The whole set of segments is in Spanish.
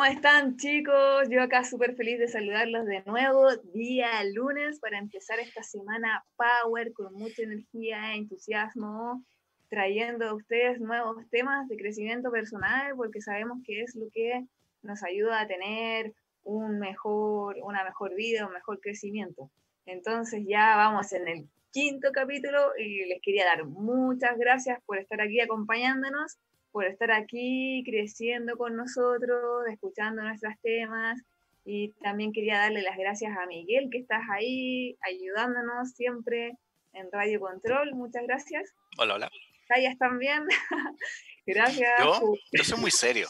¿Cómo están chicos? Yo acá súper feliz de saludarlos de nuevo, día lunes, para empezar esta semana Power con mucha energía entusiasmo, trayendo a ustedes nuevos temas de crecimiento personal, porque sabemos que es lo que nos ayuda a tener un mejor, una mejor vida, un mejor crecimiento. Entonces ya vamos en el quinto capítulo y les quería dar muchas gracias por estar aquí acompañándonos por estar aquí creciendo con nosotros, escuchando nuestros temas. Y también quería darle las gracias a Miguel, que estás ahí ayudándonos siempre en Radio Control. Muchas gracias. Hola, hola. Callas también. gracias. Yo, yo soy muy serio.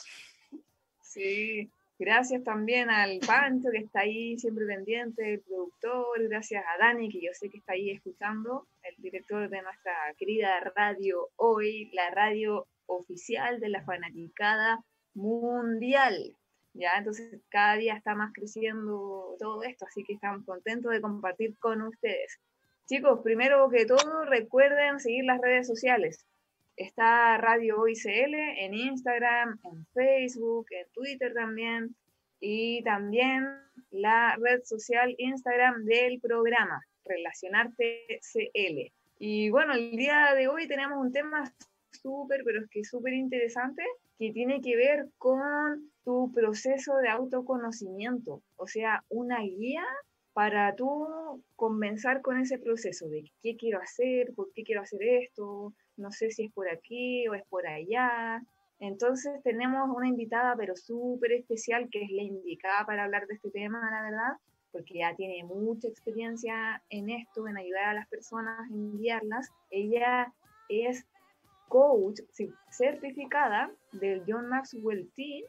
Sí, gracias también al Pancho, que está ahí siempre pendiente, el productor. Gracias a Dani, que yo sé que está ahí escuchando, el director de nuestra querida radio hoy, la radio oficial de la fanaticada mundial. ¿ya? Entonces cada día está más creciendo todo esto, así que estamos contentos de compartir con ustedes. Chicos, primero que todo, recuerden seguir las redes sociales. Está Radio OICL en Instagram, en Facebook, en Twitter también, y también la red social Instagram del programa, Relacionarte CL. Y bueno, el día de hoy tenemos un tema súper, pero es que súper interesante, que tiene que ver con tu proceso de autoconocimiento, o sea, una guía para tú comenzar con ese proceso de qué quiero hacer, por qué quiero hacer esto, no sé si es por aquí o es por allá. Entonces tenemos una invitada pero súper especial que es la indicada para hablar de este tema, la verdad, porque ya tiene mucha experiencia en esto, en ayudar a las personas, en guiarlas. Ella es coach certificada del John Maxwell Team,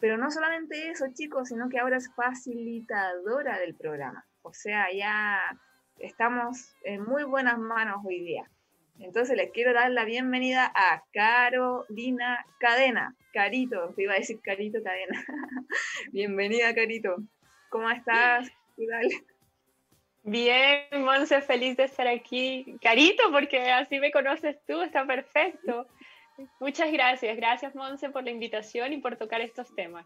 pero no solamente eso, chicos, sino que ahora es facilitadora del programa. O sea, ya estamos en muy buenas manos hoy día. Entonces les quiero dar la bienvenida a Carolina Cadena. Carito, te iba a decir Carito Cadena. Bienvenida, Carito. ¿Cómo estás? ¿Qué tal? Bien, Monse, feliz de estar aquí. Carito, porque así me conoces tú, está perfecto. Muchas gracias, gracias Monse por la invitación y por tocar estos temas.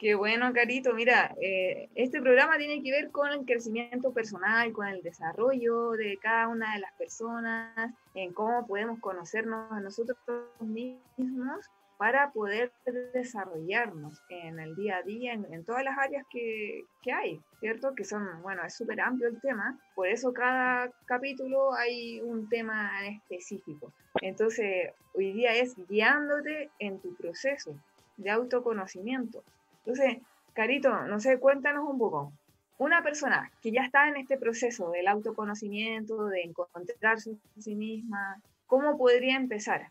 Qué bueno, Carito. Mira, eh, este programa tiene que ver con el crecimiento personal, con el desarrollo de cada una de las personas, en cómo podemos conocernos a nosotros mismos para poder desarrollarnos en el día a día, en, todas las áreas que, que, hay, ¿cierto? Que son, bueno, es súper amplio el tema, por eso cada capítulo hay un tema en específico. Entonces, hoy día es guiándote en tu proceso de autoconocimiento. Entonces, Carito, no sé, cuéntanos un poco. Una persona que ya está en este proceso del autoconocimiento, de encontrarse a sí misma, ¿cómo podría empezar?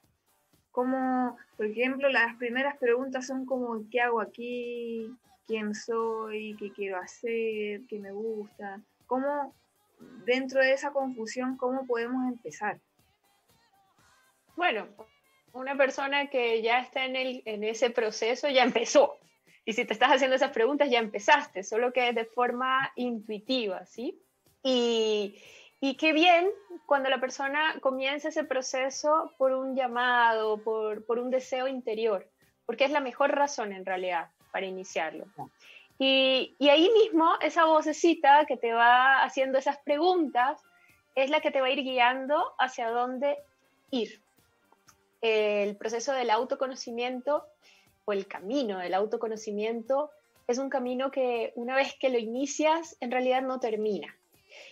Como, por ejemplo, las primeras preguntas son como, ¿qué hago aquí? ¿Quién soy? ¿Qué quiero hacer? ¿Qué me gusta? ¿Cómo, dentro de esa confusión, cómo podemos empezar? Bueno, una persona que ya está en, el, en ese proceso ya empezó. Y si te estás haciendo esas preguntas, ya empezaste, solo que de forma intuitiva, ¿sí? Y, y qué bien cuando la persona comienza ese proceso por un llamado, por, por, un deseo interior, porque es la mejor razón en realidad para iniciarlo. Y, y, ahí mismo esa vocecita que te va haciendo esas preguntas es la que te va a ir guiando hacia dónde ir. El proceso del autoconocimiento o el camino del autoconocimiento es un camino que una vez que lo inicias en realidad no termina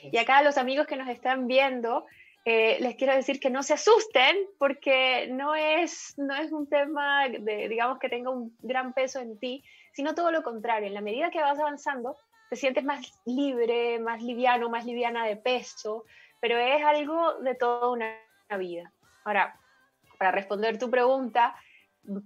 y acá a los amigos que nos están viendo, eh, les quiero decir que no se asusten porque no es, no es un tema de, digamos, que tenga un gran peso en ti, sino todo lo contrario. En la medida que vas avanzando, te sientes más libre, más liviano, más liviana de peso, pero es algo de toda una vida. Ahora, para responder tu pregunta,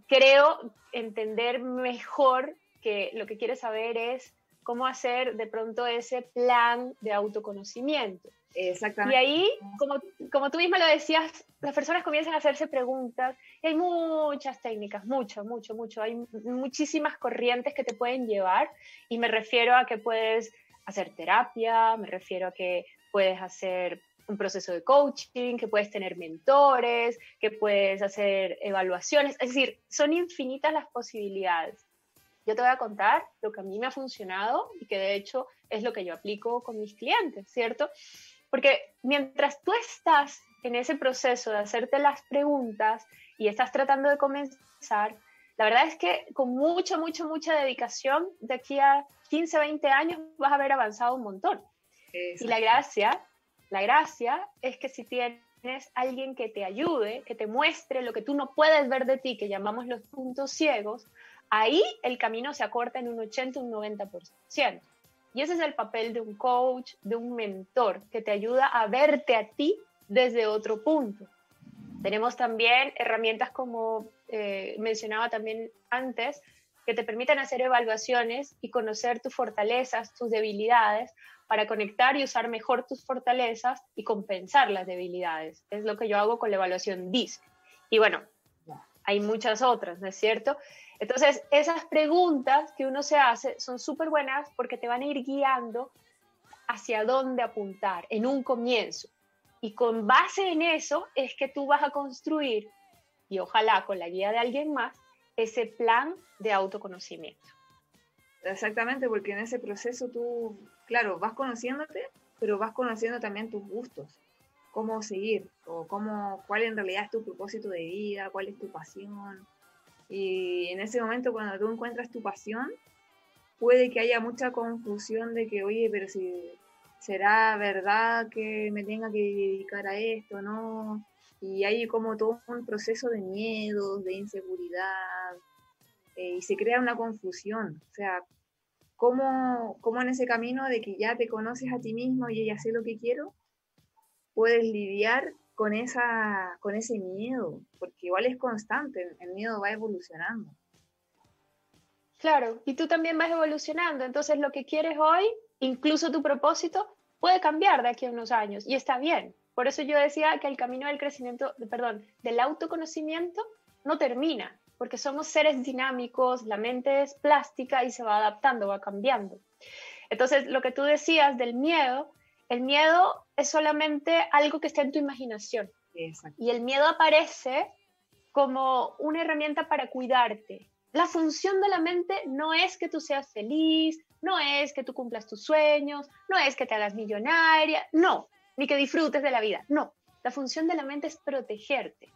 creo entender mejor que lo que quieres saber es cómo hacer de pronto ese plan de autoconocimiento. Exactamente. Y ahí, como, como tú misma lo decías, las personas comienzan a hacerse preguntas y hay muchas técnicas, mucho, mucho, mucho. Hay muchísimas corrientes que te pueden llevar y me refiero a que puedes hacer terapia, me refiero a que puedes hacer un proceso de coaching, que puedes tener mentores, que puedes hacer evaluaciones, es decir, son infinitas las posibilidades. Yo te voy a contar lo que a mí me ha funcionado y que de hecho es lo que yo aplico con mis clientes, ¿cierto? Porque mientras tú estás en ese proceso de hacerte las preguntas y estás tratando de comenzar, la verdad es que con mucha, mucha, mucha dedicación, de aquí a 15, 20 años vas a haber avanzado un montón. Y la gracia, la gracia es que si tienes alguien que te ayude, que te muestre lo que tú no puedes ver de ti, que llamamos los puntos ciegos, ahí el camino se acorta en un 80, un 90%. Y ese es el papel de un coach, de un mentor, que te ayuda a verte a ti desde otro punto. Tenemos también herramientas como eh, mencionaba también antes, que te permiten hacer evaluaciones y conocer tus fortalezas, tus debilidades, para conectar y usar mejor tus fortalezas y compensar las debilidades. Es lo que yo hago con la evaluación DISC. Y bueno, hay muchas otras, ¿no es cierto? Entonces, esas preguntas que uno se hace son súper buenas porque te van a ir guiando hacia dónde apuntar en un comienzo. Y con base en eso es que tú vas a construir, y ojalá con la guía de alguien más, ese plan de autoconocimiento. Exactamente, porque en ese proceso tú claro, vas conociéndote, pero vas conociendo también tus gustos, cómo seguir, o cómo, cuál en realidad es tu propósito de vida, cuál es tu pasión. Y en ese momento cuando tú encuentras tu pasión, puede que haya mucha confusión de que, oye, pero si será verdad que me tenga que dedicar a esto, ¿no? Y hay como todo un proceso de miedo, de inseguridad, eh, y se crea una confusión. O sea, cómo, cómo en ese camino de que ya te conoces a ti mismo y ya sé lo que quiero, puedes lidiar con, esa, con ese miedo, porque igual es constante, el miedo va evolucionando. Claro, y tú también vas evolucionando, entonces lo que quieres hoy, incluso tu propósito, puede cambiar de aquí a unos años y está bien. Por eso yo decía que el camino del crecimiento, perdón, del autoconocimiento no termina, porque somos seres dinámicos, la mente es plástica y se va adaptando, va cambiando. Entonces, lo que tú decías del miedo, el miedo es solamente algo que está en tu imaginación. Y el miedo aparece como una herramienta para cuidarte. La función de la mente no es que tú seas feliz, no es que tú cumplas tus sueños, no es que te hagas millonaria, no, ni que disfrutes de la vida, no. La función de la mente es protegerte.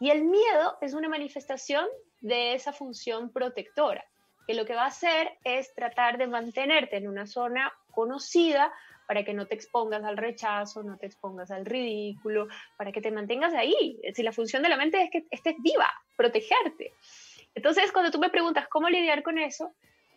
Y el miedo es una manifestación de esa función protectora, que lo que va a hacer es tratar de mantenerte en una zona conocida para que no te expongas al rechazo, no te expongas al ridículo, para que te mantengas ahí. Si la función de la mente es que estés viva, protegerte. Entonces, cuando tú me preguntas cómo lidiar con eso,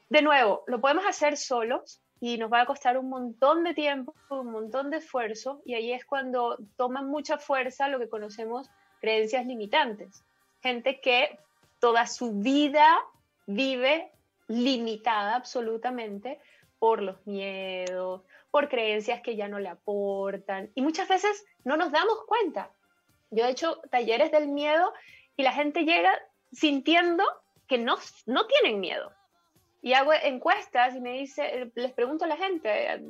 de nuevo, lo podemos hacer solos y nos va a costar un montón de tiempo, un montón de esfuerzo, y ahí es cuando toma mucha fuerza lo que conocemos creencias limitantes. Gente que toda su vida vive limitada absolutamente por los miedos, por creencias que ya no le aportan. Y muchas veces no nos damos cuenta. Yo he hecho talleres del miedo y la gente llega sintiendo que no, no tienen miedo. Y hago encuestas y me dice, les pregunto a la gente,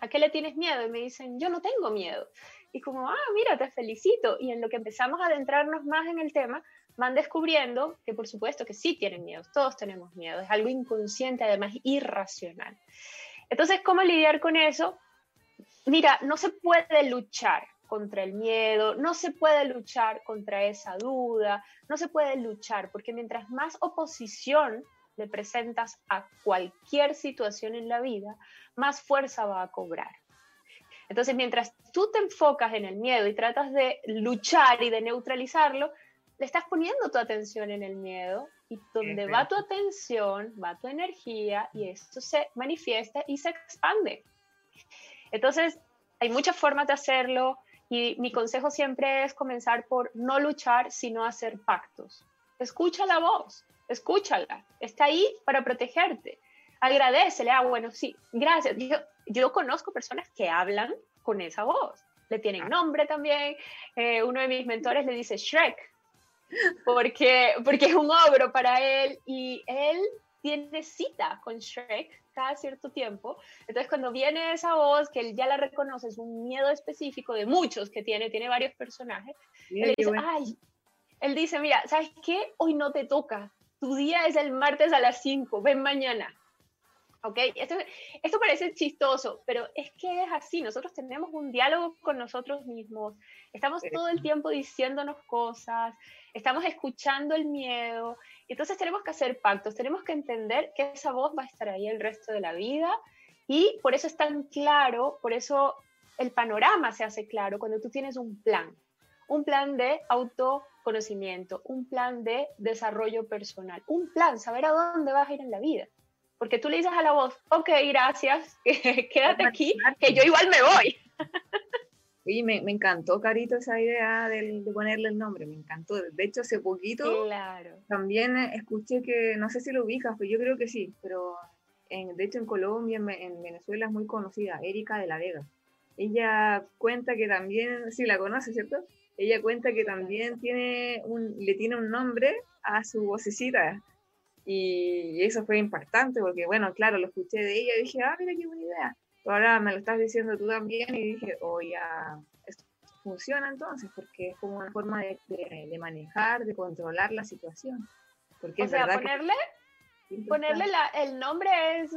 ¿a qué le tienes miedo? Y me dicen, yo no tengo miedo. Y como, ah, mira, te felicito. Y en lo que empezamos a adentrarnos más en el tema, van descubriendo que por supuesto que sí tienen miedo, todos tenemos miedo, es algo inconsciente, además irracional. Entonces, ¿cómo lidiar con eso? Mira, no se puede luchar contra el miedo, no se puede luchar contra esa duda, no se puede luchar, porque mientras más oposición le presentas a cualquier situación en la vida, más fuerza va a cobrar. Entonces, mientras tú te enfocas en el miedo y tratas de luchar y de neutralizarlo, le estás poniendo tu atención en el miedo y donde va tu atención, va tu energía y esto se manifiesta y se expande. Entonces, hay muchas formas de hacerlo y mi consejo siempre es comenzar por no luchar, sino hacer pactos. Escucha la voz, escúchala, está ahí para protegerte. Agradecele, ah, bueno, sí, gracias. Yo, yo conozco personas que hablan con esa voz, le tienen ah. nombre también. Eh, uno de mis mentores le dice Shrek, porque, porque es un ogro para él y él tiene cita con Shrek cada cierto tiempo. Entonces, cuando viene esa voz, que él ya la reconoce, es un miedo específico de muchos que tiene, tiene varios personajes, él dice, ay, él dice, mira, ¿sabes qué? Hoy no te toca, tu día es el martes a las 5, ven mañana. ¿Ok? Esto, esto parece chistoso, pero es que es así. Nosotros tenemos un diálogo con nosotros mismos. Estamos todo el tiempo diciéndonos cosas, estamos escuchando el miedo. Entonces tenemos que hacer pactos, tenemos que entender que esa voz va a estar ahí el resto de la vida y por eso es tan claro, por eso el panorama se hace claro cuando tú tienes un plan, un plan de autoconocimiento, un plan de desarrollo personal, un plan, saber a dónde vas a ir en la vida. Porque tú le dices a la voz, ok, gracias, quédate aquí, que yo igual me voy. Oye, me, me, encantó, Carito, esa idea de, de, ponerle el nombre, me encantó. De hecho, hace poquito claro. también escuché que, no sé si lo ubicas, pero yo creo que sí, pero en, de hecho en Colombia, en, en Venezuela es muy conocida, Erika de la Vega. Ella cuenta que también, sí la conoce, ¿cierto? Ella cuenta que también tiene un, le tiene un nombre a su vocecita. Y eso fue impactante porque, bueno, claro, lo escuché de ella y dije, ah, mira qué buena idea ahora me lo estás diciendo tú también y dije, oh, ya, esto funciona entonces, porque es como una forma de, de, manejar, de controlar la situación. Porque o es sea, ponerle, ponerle la, el nombre es,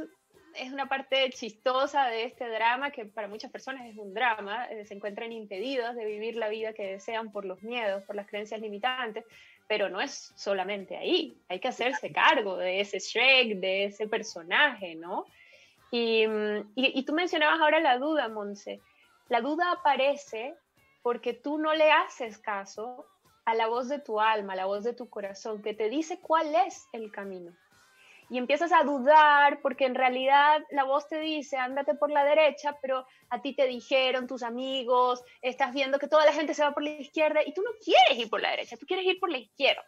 es una parte chistosa de este drama, que para muchas personas es un drama, eh, se encuentran impedidos de vivir la vida que desean por los miedos, por las creencias limitantes, pero no es solamente ahí, hay que hacerse cargo de ese Shrek, de ese personaje, ¿no? Mm, y, y, tú mencionabas ahora la duda, Monse. La duda aparece porque tú no le haces caso a la voz de tu alma, a la voz de tu corazón, que te dice cuál es el camino. Y empiezas a dudar porque en realidad la voz te dice, ándate por la derecha, pero a ti te dijeron tus amigos, estás viendo que toda la gente se va por la izquierda y tú no quieres ir por la derecha, tú quieres ir por la izquierda.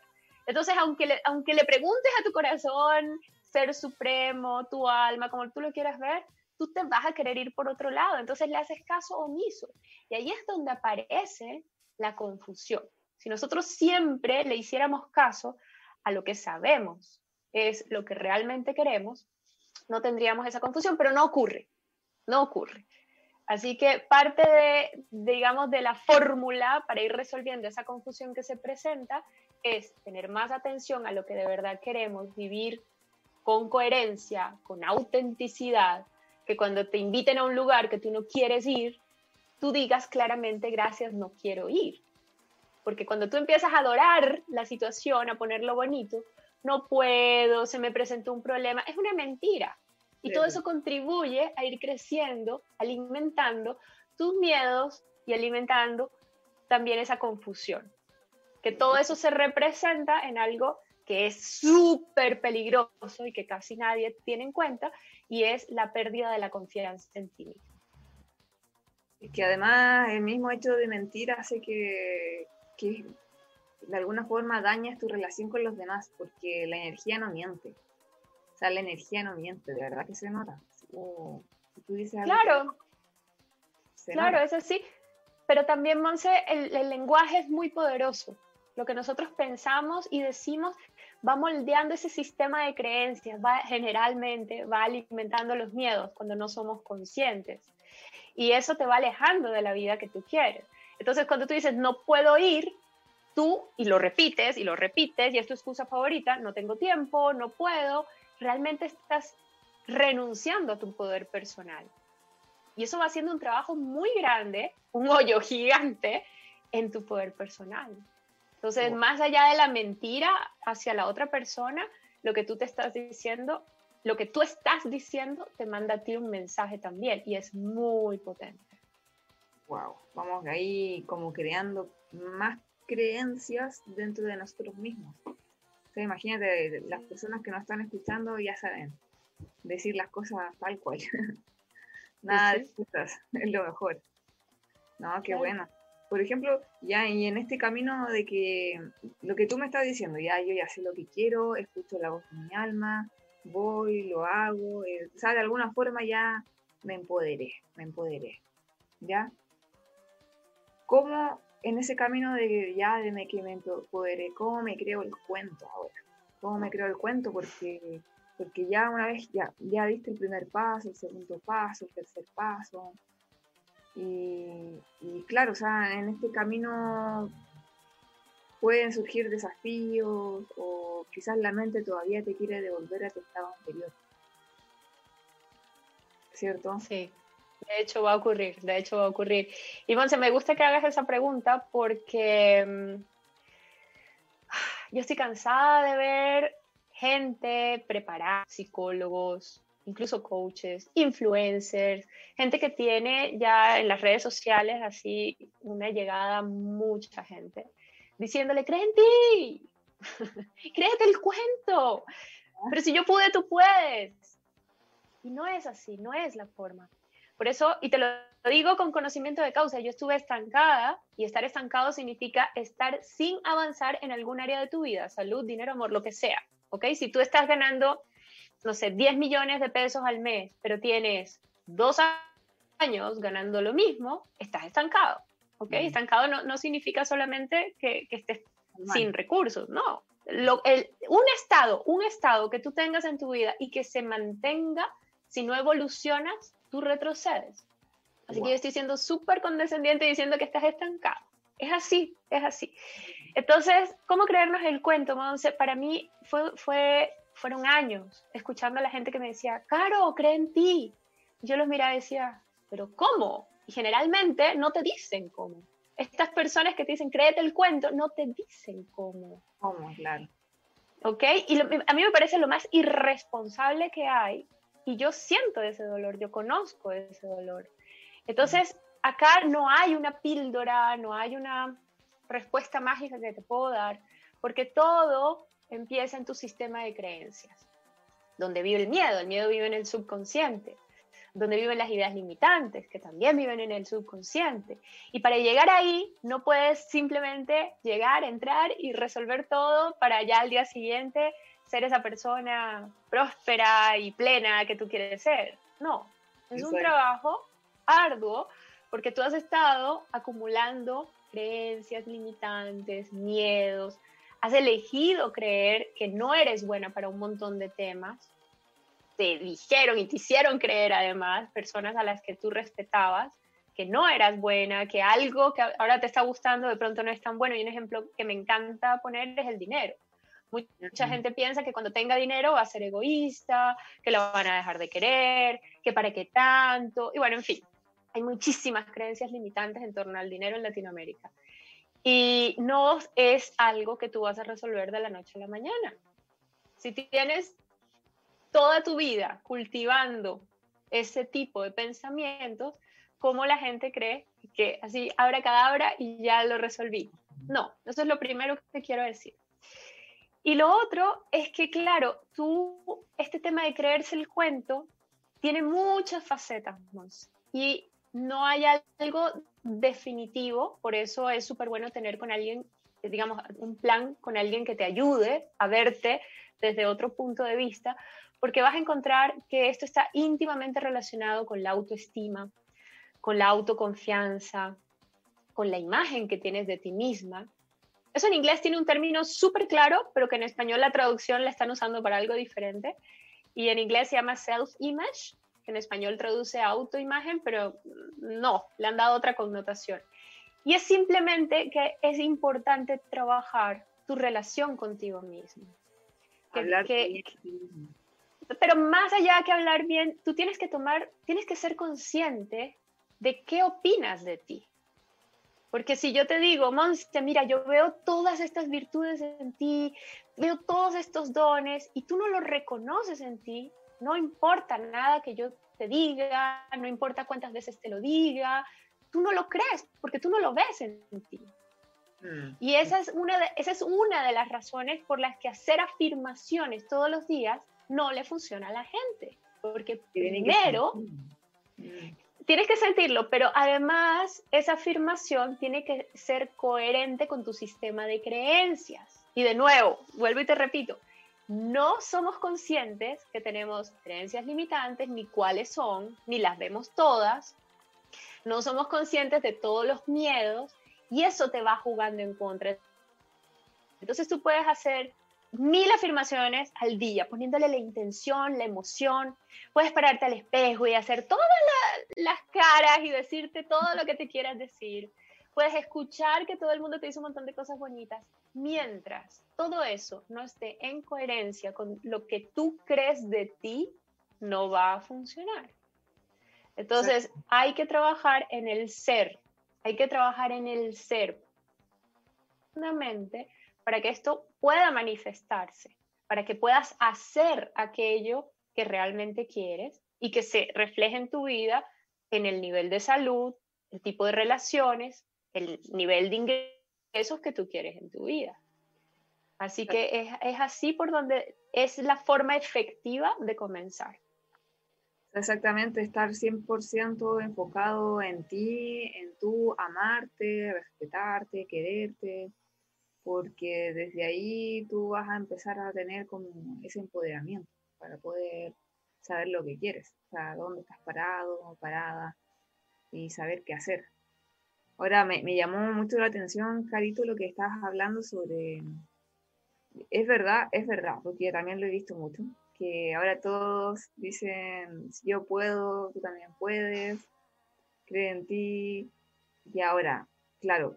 Entonces, aunque le, aunque le preguntes a tu corazón, ser supremo, tu alma, como tú lo quieras ver, tú te vas a querer ir por otro lado. Entonces le haces caso omiso. Y ahí es donde aparece la confusión. Si nosotros siempre le hiciéramos caso a lo que sabemos es lo que realmente queremos, no tendríamos esa confusión, pero no ocurre, no ocurre. Así que parte de, digamos, de la fórmula para ir resolviendo esa confusión que se presenta es tener más atención a lo que de verdad queremos, vivir con coherencia, con autenticidad, que cuando te inviten a un lugar que tú no quieres ir, tú digas claramente gracias, no quiero ir. Porque cuando tú empiezas a adorar la situación, a ponerlo bonito, no puedo, se me presentó un problema, es una mentira. Y todo eso contribuye a ir creciendo, alimentando tus miedos y alimentando también esa confusión. Que todo eso se representa en algo que es súper peligroso y que casi nadie tiene en cuenta, y es la pérdida de la confianza en ti mismo. Y que además el mismo hecho de mentir hace que, que de alguna forma dañas tu relación con los demás, porque la energía no miente. O sea, la energía no miente, de verdad que se nota. claro, claro, es así. Pero también, Monse, el, el lenguaje es muy poderoso. Lo que nosotros pensamos y decimos va moldeando ese sistema de creencias, va generalmente va alimentando los miedos cuando no somos conscientes. Y eso te va alejando de la vida que tú quieres. Entonces, cuando tú dices, no puedo ir, tú, y lo repites y lo repites, y es tu excusa favorita, no tengo tiempo, no puedo, realmente estás renunciando a tu poder personal. Y eso va haciendo un trabajo muy grande, un hoyo gigante en tu poder personal. Entonces, más allá de la mentira hacia la otra persona, lo que tú te estás diciendo, lo que tú estás diciendo te manda a ti un mensaje también y es muy potente. Wow, vamos ahí como creando más creencias dentro de nosotros mismos. O imagínate, las personas que nos están escuchando ya saben decir las cosas tal cual. Nada de excusas, es lo mejor. No, qué bueno por ejemplo, ya y en este camino de que lo que tú me estás diciendo, ya yo ya sé lo que quiero, escucho la voz de mi alma, voy, lo hago, eh, o sea, de alguna forma ya me empoderé, me empoderé, ¿ya? ¿Cómo en ese camino de ya de que me empoderé, cómo me creo el cuento ahora? ¿Cómo me creo el cuento? Porque, porque ya una vez ya, ya diste el primer paso, el segundo paso, el tercer paso, y, claro, o sea, en este camino pueden surgir desafíos o quizás la mente todavía te quiere devolver a tu estado anterior. ¿Cierto? Sí, de hecho va a ocurrir, de hecho va a ocurrir. Y Monse, me gusta que hagas esa pregunta porque mm, yo estoy cansada de ver gente preparada, psicólogos, incluso coaches, influencers, gente que tiene ya en las redes sociales así una llegada mucha gente, diciéndole, cree en ti, créete el cuento, pero si yo pude, tú puedes. Y no es así, no es la forma. Por eso, y te lo digo con conocimiento de causa, yo estuve estancada y estar estancado significa estar sin avanzar en algún área de tu vida, salud, dinero, amor, lo que sea. ¿Ok? Si tú estás ganando, no sé, 10 millones de pesos al mes, pero tienes dos años ganando lo mismo, estás estancado. ¿Ok? Estancado no, no, significa solamente que, que estés sin recursos, no. Lo, el, un estado, un estado que tú tengas en tu vida y que se mantenga, si no evolucionas, tú retrocedes. Así que yo estoy siendo súper condescendiente diciendo que estás estancado. Es así, es así. Entonces, ¿cómo creernos el cuento, Monse? Para mí fue, fue, fueron años escuchando a la gente que me decía, Caro, cree en ti. Yo los miraba y decía, ¿pero cómo? Y generalmente no te dicen cómo. Estas personas que te dicen, créete el cuento, no te dicen cómo. ¿Cómo? Claro. ¿Ok? Y a mí me parece lo más irresponsable que hay y yo siento ese dolor, yo conozco ese dolor. Entonces, acá no hay una píldora, no hay una respuesta mágica que te puedo dar, porque todo empieza en tu sistema de creencias, donde vive el miedo, el miedo vive en el subconsciente, donde viven las ideas limitantes, que también viven en el subconsciente. Y para llegar ahí, no puedes simplemente llegar, entrar y resolver todo para ya al día siguiente ser esa persona próspera y plena que tú quieres ser. No, es un trabajo arduo porque tú has estado acumulando creencias limitantes, miedos, has elegido creer que no eres buena para un montón de temas, te dijeron y te hicieron creer además personas a las que tú respetabas que no eras buena, que algo que ahora te está gustando de pronto no es tan bueno. Y un ejemplo que me encanta poner es el dinero. Mucha gente piensa que cuando tenga dinero va a ser egoísta, que lo van a dejar de querer, que para qué tanto. Y bueno, en fin, hay muchísimas creencias limitantes en torno al dinero en Latinoamérica. Y no es algo que tú vas a resolver de la noche a la mañana. Si tienes toda tu vida cultivando ese tipo de pensamientos, ¿cómo la gente cree que así abra cadabra y ya lo resolví? No, eso es lo primero que quiero decir. Y lo otro es que, claro, tú, este tema de creerse el cuento, tiene muchas facetas, y no hay algo definitivo, por eso es súper bueno tener con alguien, digamos, un plan con alguien que te ayude a verte desde otro punto de vista, porque vas a encontrar que esto está íntimamente relacionado con la autoestima, con la autoconfianza, con la imagen que tienes de ti misma, eso en inglés tiene un término súper claro, pero que en español la traducción la están usando para algo diferente. Y en inglés se llama self-image, que en español traduce autoimagen, pero no, le han dado otra connotación. Y es simplemente que es importante trabajar tu relación contigo mismo. hablar pero más allá que hablar bien, tú tienes que tomar, tienes que ser consciente de qué opinas de ti. Porque si yo te digo, Monse, mira, yo veo todas estas virtudes en ti, veo todos estos dones y tú no los reconoces en ti, no importa nada que yo te diga, no importa cuántas veces te lo diga, tú no lo crees porque tú no lo ves en ti. Mm. Y esa es, una de, esa es una de las razones por las que hacer afirmaciones todos los días no le funciona a la gente. Porque primero, tienes que sentirlo, pero además esa afirmación tiene que ser coherente con tu sistema de creencias. Y de nuevo, vuelvo y te repito, no somos conscientes que tenemos creencias limitantes, ni cuáles son, ni las vemos todas. No somos conscientes de todos los miedos y eso te va jugando en contra. Entonces tú puedes hacer mil afirmaciones al día, poniéndole la intención, la emoción. Puedes pararte al espejo y hacer todas las caras y decirte todo lo que te quieras decir. Puedes escuchar que todo el mundo te dice un montón de cosas bonitas mientras todo eso no esté en coherencia con lo que tú crees de ti, no va a funcionar. Entonces, hay que trabajar en el ser, hay que trabajar en el ser para que esto pueda manifestarse, para que puedas hacer aquello que realmente quieres y que se refleje en tu vida en el nivel de salud, el tipo de relaciones, el nivel de ingresos que tú quieres en tu vida. Así que es, así por donde es la forma efectiva de comenzar. Exactamente, estar 100% enfocado en ti, en tu amarte, respetarte, quererte, porque desde ahí tú vas a empezar a tener como ese empoderamiento para poder saber lo que quieres, o sea, dónde estás parado, o parada y saber qué hacer. Ahora, me, me llamó mucho la atención, Carito, lo que estabas hablando sobre... Es verdad, es verdad, porque también lo he visto mucho, que ahora todos dicen, si yo puedo, tú también puedes, cree en ti. Y ahora, claro,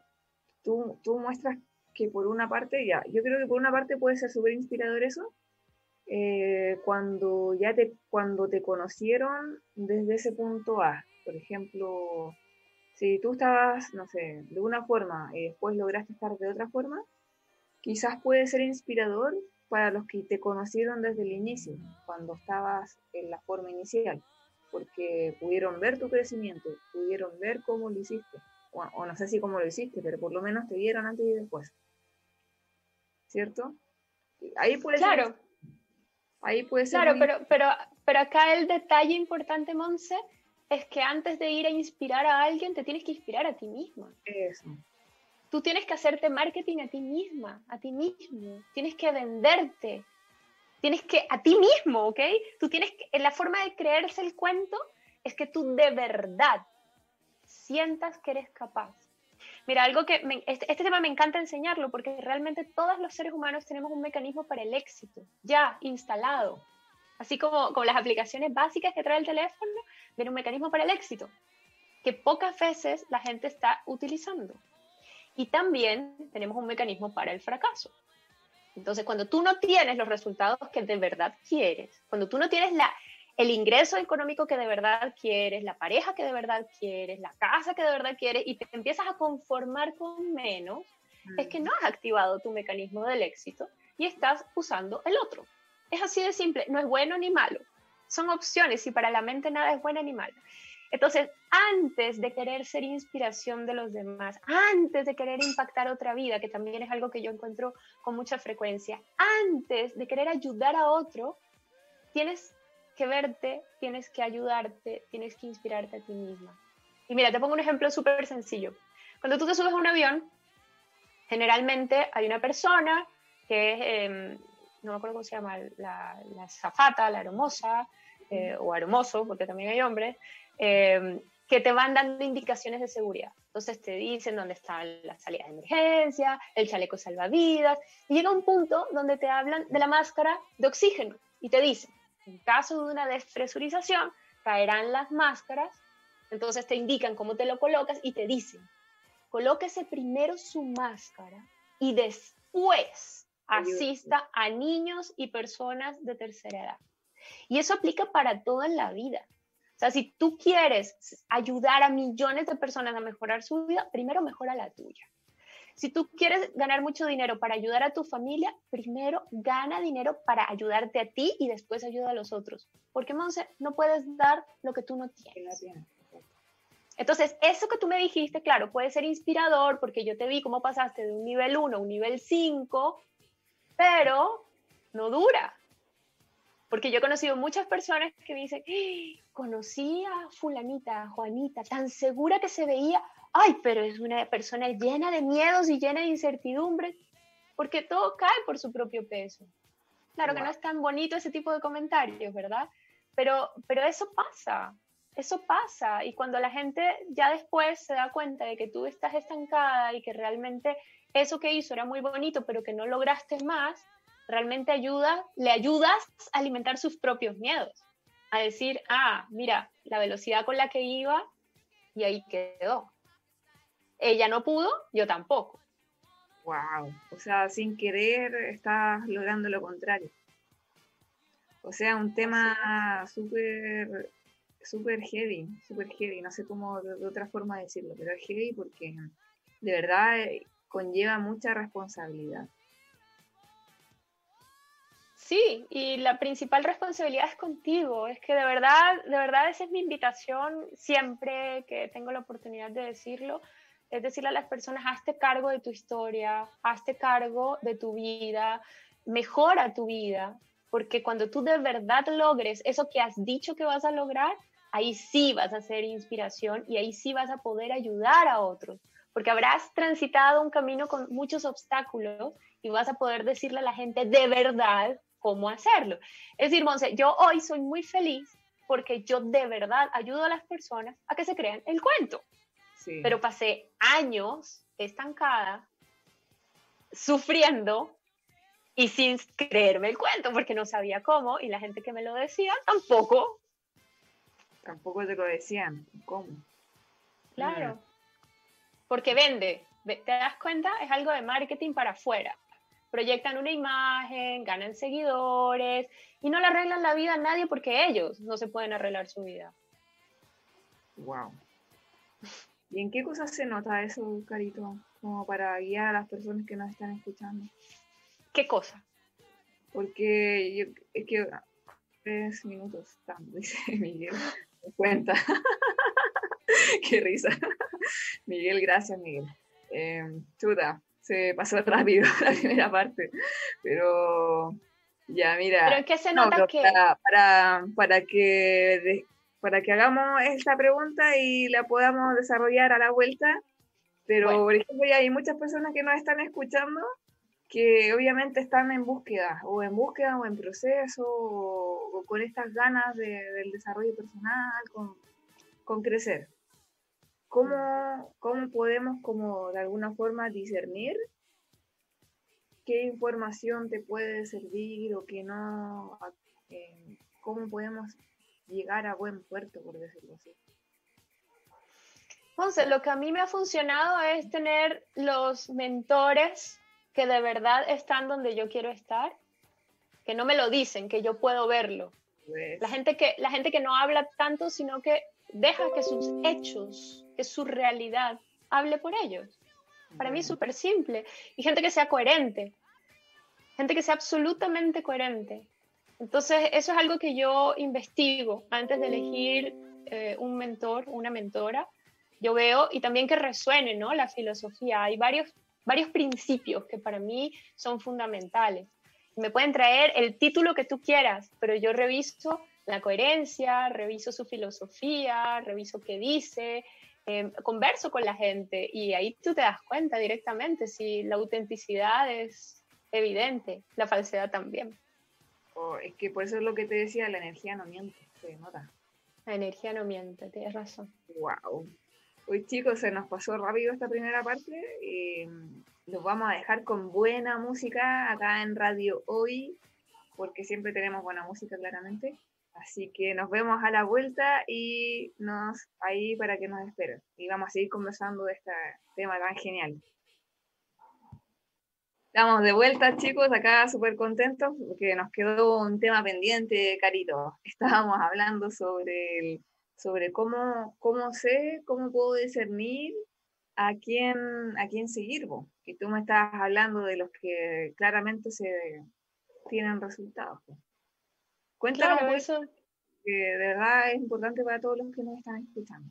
tú, tú muestras que por una parte, ya, yo creo que por una parte puede ser súper inspirador eso, eh, cuando ya te, cuando te conocieron desde ese punto A. Por ejemplo, si tú estabas, no sé, de una forma y después lograste estar de otra forma, quizás puede ser inspirador para los que te conocieron desde el inicio, cuando estabas en la forma inicial, porque pudieron ver tu crecimiento, pudieron ver cómo lo hiciste, o, o no sé si cómo lo hiciste, pero por lo menos te vieron antes y después. ¿cierto? Ahí puede claro. ser. Ahí puede ser. Claro, pero, pero, pero acá el detalle importante, Monse, es que antes de ir a inspirar a alguien, te tienes que inspirar a ti misma. Eso. Tú tienes que hacerte marketing a ti misma, a ti mismo. Tienes que venderte. Tienes que, a ti mismo, ¿ok? Tú tienes que, la forma de creerse el cuento es que tú de verdad sientas que eres capaz Mira, algo que este, este, tema me encanta enseñarlo porque realmente todos los seres humanos tenemos un mecanismo para el éxito, ya instalado. Así como, como las aplicaciones básicas que trae el teléfono, viene un mecanismo para el éxito, que pocas veces la gente está utilizando. Y también tenemos un mecanismo para el fracaso. Entonces, cuando tú no tienes los resultados que de verdad quieres, cuando tú no tienes la, el ingreso económico que de verdad quieres, la pareja que de verdad quieres, la casa que de verdad quieres y te empiezas a conformar con menos, es que no has activado tu mecanismo del éxito y estás usando el otro. Es así de simple, no es bueno ni malo. Son opciones y para la mente nada es bueno ni malo. Entonces, antes de querer ser inspiración de los demás, antes de querer impactar otra vida, que también es algo que yo encuentro con mucha frecuencia, antes de querer ayudar a otro, tienes que verte, tienes que ayudarte, tienes que inspirarte a ti misma. Y mira, te pongo un ejemplo súper sencillo. Cuando tú te subes a un avión, generalmente hay una persona que es, em, no me acuerdo cómo se llama, la, la zafata, la aromosa, eh, o aromoso, porque también hay hombres, em, que te van dando indicaciones de seguridad. Entonces te dicen dónde están las salidas de emergencia, el chaleco salvavidas, y llega un punto donde te hablan de la máscara de oxígeno y te dicen, en caso de una despresurización, caerán las máscaras, entonces te indican cómo te lo colocas y te dicen, colóquese primero su máscara y después asista a niños y personas de tercera edad. Y eso aplica para todo en la vida. O sea, si tú quieres ayudar a millones de personas a mejorar su vida, primero mejora la tuya. Si tú quieres ganar mucho dinero para ayudar a tu familia, primero gana dinero para ayudarte a ti y después ayuda a los otros. Porque, Monse, no puedes dar lo que tú no tienes. Entonces, eso que tú me dijiste, claro, puede ser inspirador porque yo te vi cómo pasaste de un nivel 1 a un nivel 5, pero no dura. Porque yo he conocido muchas personas que me dicen, ¡Ah! conocí a fulanita, a Juanita, tan segura que se veía, ay, pero es una persona llena de miedos y llena de incertidumbres, porque todo cae por su propio peso. Claro que no es tan bonito ese tipo de comentarios, ¿verdad? Pero, pero eso pasa, eso pasa. Y cuando la gente ya después se da cuenta de que tú estás estancada y que realmente eso que hizo era muy bonito, pero que no lograste más, realmente ayuda, le ayudas a alimentar sus propios miedos. A decir, ah, mira, la velocidad con la que iba y ahí quedó ella no pudo, yo tampoco. Wow, o sea, sin querer estás logrando lo contrario. O sea, un tema súper súper heavy, súper heavy, no sé cómo de, otra forma decirlo, pero es heavy porque de verdad eh, conlleva mucha responsabilidad. Sí, y la principal responsabilidad es contigo. Es que de verdad, de verdad esa es mi invitación siempre que tengo la oportunidad de decirlo. Es decirle a las personas, hazte cargo de tu historia, hazte cargo de tu vida, mejora tu vida, porque cuando tú de verdad logres eso que has dicho que vas a lograr, ahí sí vas a ser inspiración y ahí sí vas a poder ayudar a otros, porque habrás transitado un camino con muchos obstáculos y vas a poder decirle a la gente de verdad cómo hacerlo. Es decir, Monse, yo hoy soy muy feliz porque yo de verdad ayudo a las personas a que se crean el cuento. Pero pasé años estancada, sufriendo y sin creerme el cuento porque no sabía cómo y la gente que me lo decía tampoco. Tampoco te lo decían. ¿Cómo? Claro. Porque vende. ¿Te das cuenta? Es algo de marketing para afuera proyectan una imagen, ganan seguidores y no le arreglan la vida a nadie porque ellos no se pueden arreglar su vida. Wow. ¿Y en qué cosas se nota eso, Carito? Como para guiar a las personas que nos están escuchando. ¿Qué cosa? Porque yo, es que tres minutos estamos, dice Miguel. Me cuenta. qué risa. Miguel, gracias, Miguel. Eh, chuta, se pasó rápido la primera parte, pero ya mira. Pero que se nota que para, para, que para que hagamos esta pregunta y la podamos desarrollar a la vuelta, pero por ejemplo ya hay muchas personas que nos están escuchando que obviamente están en búsqueda, o en búsqueda o en proceso, o, con estas ganas del desarrollo personal, con, con crecer. ¿Cómo, ¿Cómo podemos como de alguna forma discernir qué información te puede servir o qué no? Eh, ¿Cómo podemos llegar a buen puerto, por decirlo así? Entonces, lo que a mí me ha funcionado es tener los mentores que de verdad están donde yo quiero estar, que no me lo dicen, que yo puedo verlo. Pues la, gente que, la gente que no habla tanto, sino que deja que sus hechos, que su realidad hable por ellos. Para mí es súper simple. Y gente que sea coherente. Gente que sea absolutamente coherente. Entonces, eso es algo que yo investigo antes de elegir eh, un mentor, una mentora. Yo veo y también que resuene ¿no? la filosofía. Hay varios, varios principios que para mí son fundamentales. Me pueden traer el título que tú quieras, pero yo reviso la coherencia, reviso su filosofía, reviso qué dice, em, converso con la gente y ahí tú te das cuenta directamente si la autenticidad es evidente, la falsedad también. Oh, es que por eso es lo que te decía, la energía no miente, se nota. La energía no miente, tienes razón. Wow. Hoy chicos, se nos pasó rápido esta primera parte. y los vamos a dejar con buena música acá en Radio Hoy, porque siempre tenemos buena música claramente. Así que nos vemos a la vuelta y nos ahí para que nos esperen. Y vamos a seguir conversando de este tema tan genial. Estamos de vuelta, chicos, acá súper contentos porque nos quedó un tema pendiente, Carito. Estábamos hablando sobre, el, sobre cómo, cómo sé, cómo puedo discernir a quién, a quién seguir. Vos. Y tú me estabas hablando de los que claramente se tienen resultados. Cuéntanos claro, eso. que de verdad es importante para todos los que nos están escuchando.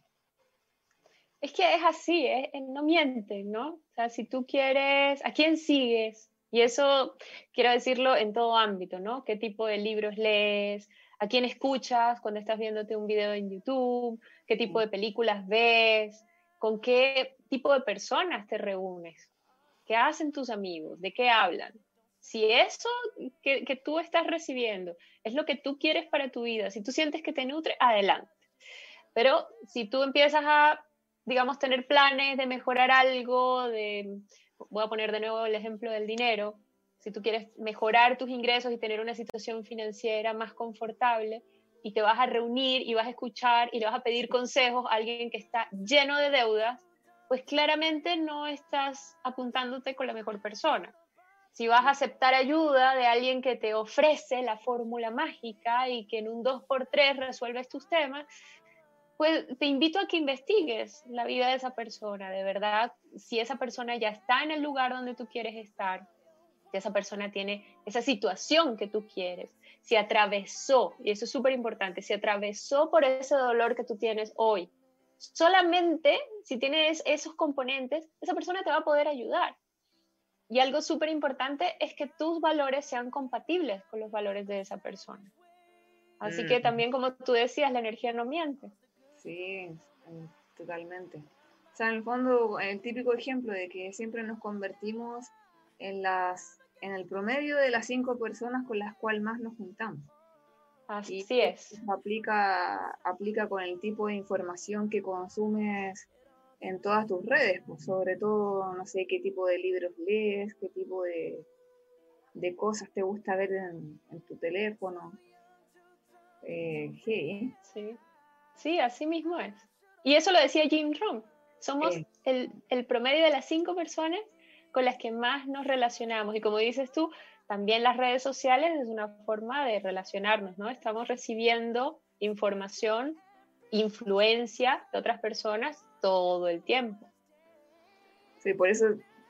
Es que es así, ¿eh? no miente, ¿no? O sea, si tú quieres, ¿a quién sigues? Y eso quiero decirlo en todo ámbito, ¿no? ¿Qué tipo de libros lees? ¿A quién escuchas cuando estás viéndote un video en YouTube? ¿Qué tipo de películas ves? ¿Con qué tipo de personas te reúnes? ¿Qué hacen tus amigos? ¿De qué hablan? Si eso que, que, tú estás recibiendo es lo que tú quieres para tu vida, si tú sientes que te nutre, adelante. Pero si tú empiezas a, digamos, tener planes de mejorar algo, de, voy a poner de nuevo el ejemplo del dinero, si tú quieres mejorar tus ingresos y tener una situación financiera más confortable, y te vas a reunir y vas a escuchar y le vas a pedir consejos a alguien que está lleno de deudas, pues claramente no estás apuntándote con la mejor persona. Si vas a aceptar ayuda de alguien que te ofrece la fórmula mágica y que en un 2x3 resuelves tus temas, pues te invito a que investigues la vida de esa persona, de verdad, si esa persona ya está en el lugar donde tú quieres estar, si esa persona tiene esa situación que tú quieres, si atravesó, y eso es súper importante, si atravesó por ese dolor que tú tienes hoy, solamente si tienes esos componentes, esa persona te va a poder ayudar. Y algo súper importante es que tus valores sean compatibles con los valores de esa persona. Así que también, como tú decías, la energía no miente. Sí, totalmente. O sea, en el fondo, el típico ejemplo de que siempre nos convertimos en, las, en el promedio de las cinco personas con las cuales más nos juntamos. Así es. Aplica, aplica con el tipo de información que consumes en todas tus redes, pues sobre todo, no sé qué tipo de libros lees, qué tipo de, de cosas te gusta ver en, tu teléfono. Eh, sí. Sí, así mismo es. Y eso lo decía Jim Rohn. Somos el, el promedio de las cinco personas con las que más nos relacionamos. Y como dices tú, también las redes sociales es una forma de relacionarnos, ¿no? Estamos recibiendo información, influencia de otras personas todo el tiempo. Sí, por eso,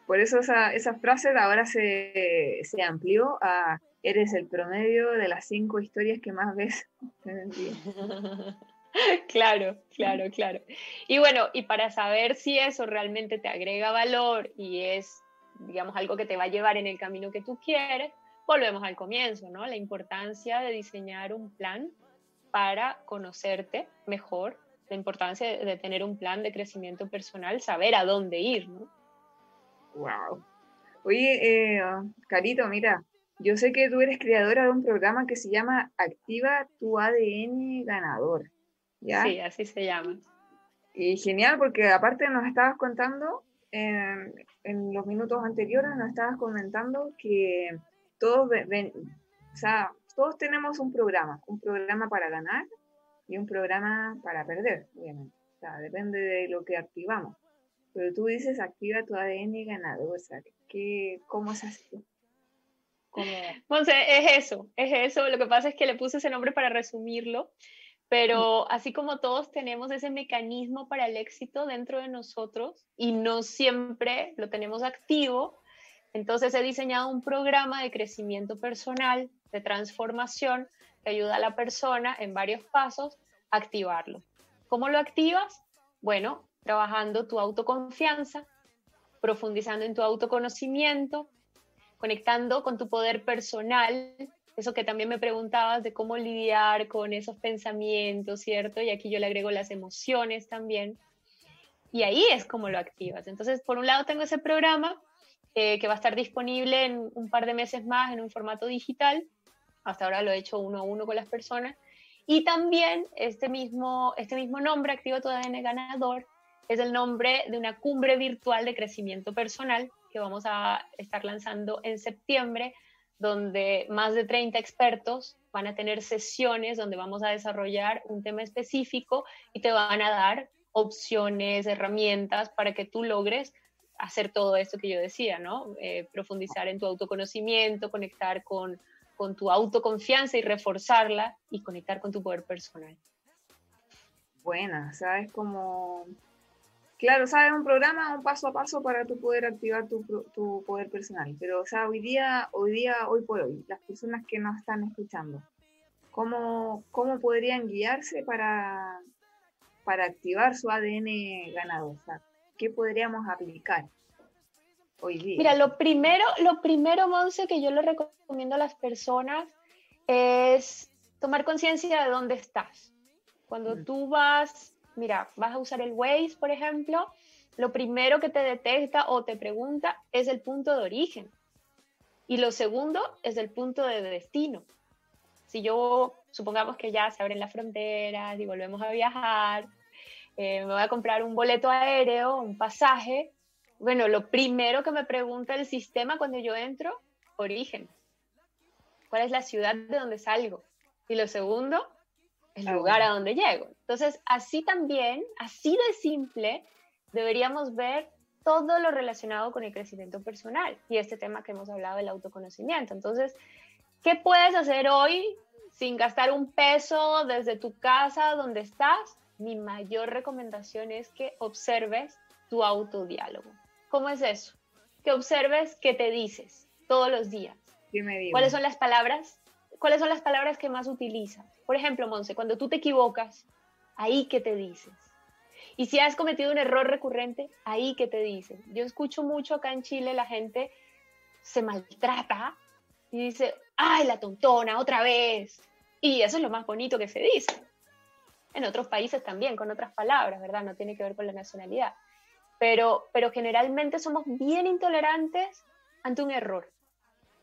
por eso esa, esa frase ahora se, se, amplió a eres el promedio de las cinco historias que más ves Claro, claro, claro. Y bueno, y para saber si eso realmente te agrega valor y es, digamos, algo que te va a llevar en el camino que tú quieres, volvemos al comienzo, ¿no? La importancia de diseñar un plan para conocerte mejor la importancia de, tener un plan de crecimiento personal, saber a dónde ir, ¿no? Wow. Oye, eh, Carito, mira, yo sé que tú eres creadora de un programa que se llama Activa tu ADN ganador. ¿Ya? Sí, así se llama. Y genial, porque aparte nos estabas contando, en, en los minutos anteriores nos estabas comentando que todos, ven, o sea, todos tenemos un programa, un programa para ganar y un programa para perder, obviamente. O sea, depende de lo que activamos. Pero tú dices activa tu ADN ganador, o sea, ¿qué, ¿cómo es así? Monse, es eso, es eso. Lo que pasa es que le puse ese nombre para resumirlo, pero así como todos tenemos ese mecanismo para el éxito dentro de nosotros y no siempre lo tenemos activo, entonces he diseñado un programa de crecimiento personal, de transformación, que ayuda a la persona en varios pasos a activarlo. ¿Cómo lo activas? Bueno, trabajando tu autoconfianza, profundizando en tu autoconocimiento, conectando con tu poder personal, eso que también me preguntabas de cómo lidiar con esos pensamientos, ¿cierto? Y aquí yo le agrego las emociones también. Y ahí es como lo activas. Entonces, por un lado tengo ese programa eh, que va a estar disponible en un par de meses más en un formato digital hasta ahora lo he hecho uno a uno con las personas. Y también este mismo, este mismo nombre, Activo tu ADN Ganador, es el nombre de una cumbre virtual de crecimiento personal que vamos a estar lanzando en septiembre, donde más de 30 expertos van a tener sesiones donde vamos a desarrollar un tema específico y te van a dar opciones, herramientas para que tú logres hacer todo esto que yo decía, ¿no? Eh, profundizar en tu autoconocimiento, conectar con con tu autoconfianza y reforzarla y conectar con tu poder personal. Buena, sabes como, claro, sabes un programa, un paso a paso para tu poder activar tu, tu, poder personal, pero o sea, hoy día, hoy día, hoy por hoy, las personas que nos están escuchando, ¿cómo, cómo podrían guiarse para, para activar su ADN ganador? O sea, ¿qué podríamos aplicar? Mira, lo primero, lo primero, Monse, que yo le recomiendo a las personas es tomar conciencia de dónde estás. Cuando mm. tú vas, mira, vas a usar el Waze, por ejemplo, lo primero que te detecta o te pregunta es el punto de origen. Y lo segundo es el punto de destino. Si yo, supongamos que ya se abren las fronteras y volvemos a viajar, eh, me voy a comprar un boleto aéreo, un pasaje, bueno, lo primero que me pregunta el sistema cuando yo entro, origen. ¿Cuál es la ciudad de donde salgo? Y lo segundo, el lugar a donde llego. Entonces, así también, así de simple, deberíamos ver todo lo relacionado con el crecimiento personal y este tema que hemos hablado del autoconocimiento. Entonces, ¿qué puedes hacer hoy sin gastar un peso desde tu casa donde estás? Mi mayor recomendación es que observes tu autodiálogo. ¿Cómo es eso? Que observes qué te dices todos los días. ¿Cuáles son las palabras? ¿Cuáles son las palabras que más utilizas? Por ejemplo, Monse, cuando tú te equivocas, ahí qué te dices. Y si has cometido un error recurrente, ahí qué te dicen. Yo escucho mucho acá en Chile la gente se maltrata y dice, ay, la tontona, otra vez. Y eso es lo más bonito que se dice. En otros países también, con otras palabras, ¿verdad? No tiene que ver con la nacionalidad. Pero, pero generalmente somos bien intolerantes ante un error.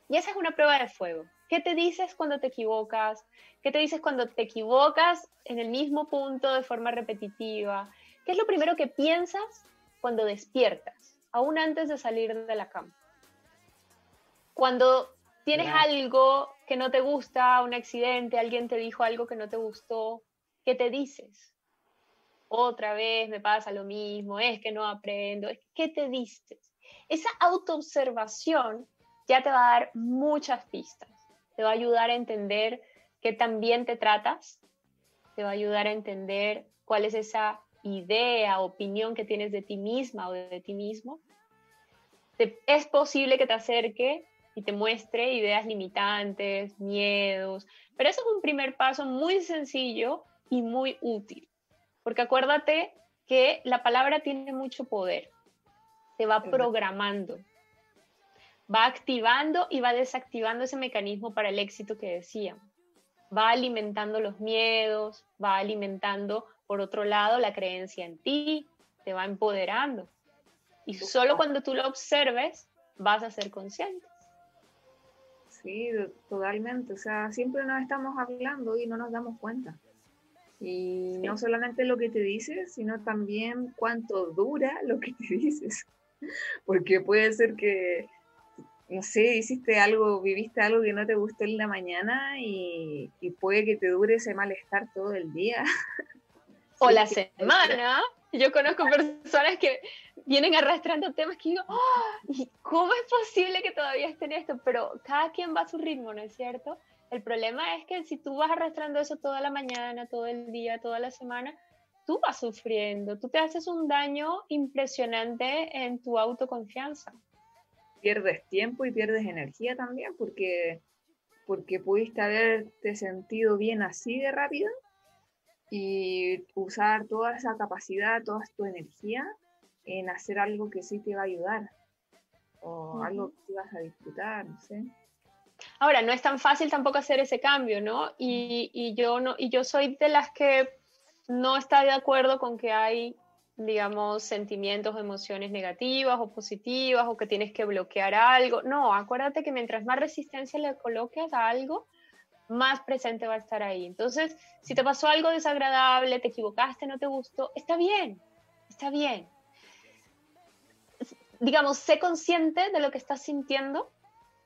Y esa es una prueba de fuego. ¿Qué te dices cuando te equivocas? ¿Qué te dices cuando te equivocas en el mismo punto de forma repetitiva? ¿Qué es lo primero que piensas cuando despiertas, aún antes de salir de la cama? Cuando tienes algo que no te gusta, un accidente, alguien te dijo algo que no te gustó, ¿qué te dices? Otra vez me pasa lo mismo, es que no aprendo, ¿qué te dices? Esa autoobservación ya te va a dar muchas pistas te va a ayudar a entender qué también te tratas, te va a ayudar a entender cuál es esa idea, opinión que tienes de ti misma o de ti mismo. es posible que te acerque y te muestre ideas limitantes, miedos, pero eso es un primer paso muy sencillo y muy útil, porque acuérdate que la palabra tiene mucho poder, te va programando, va activando y va desactivando ese mecanismo para el éxito que decíamos. Va alimentando los miedos, va alimentando, por otro lado, la creencia en ti, te va empoderando. Y solo cuando tú lo observes, vas a ser consciente. Sí, totalmente. O sea, siempre nos estamos hablando y no nos damos cuenta. Y no solamente lo que te dices, sino también cuánto dura lo que te dices. Porque puede ser que no sé, hiciste algo, viviste algo que no te gustó en la mañana y, puede que te dure ese malestar todo el día. O la semana. Yo conozco personas que vienen arrastrando temas que digo. ¿y cómo es posible que todavía estén esto? Pero cada quien va a su ritmo, ¿no es cierto? El problema es que si tú vas arrastrando eso toda la mañana, todo el día, toda la semana, tú vas sufriendo, tú te haces un daño impresionante en tu autoconfianza pierdes tiempo y pierdes energía también porque, porque pudiste haberte sentido bien así de rápido y usar toda esa capacidad, toda tu energía en hacer algo que sí te va a ayudar o algo que vas a disfrutar, no sé. Ahora, no es tan fácil tampoco hacer ese cambio, ¿no? Y, y, yo no, y yo soy de las que no está de acuerdo con que hay digamos, sentimientos o emociones negativas o positivas o que tienes que bloquear algo. No, acuérdate que mientras más resistencia le coloques a algo, más presente va a estar ahí. Entonces, si te pasó algo desagradable, te equivocaste, no te gustó, está bien, está bien. Digamos, sé consciente de lo que estás sintiendo,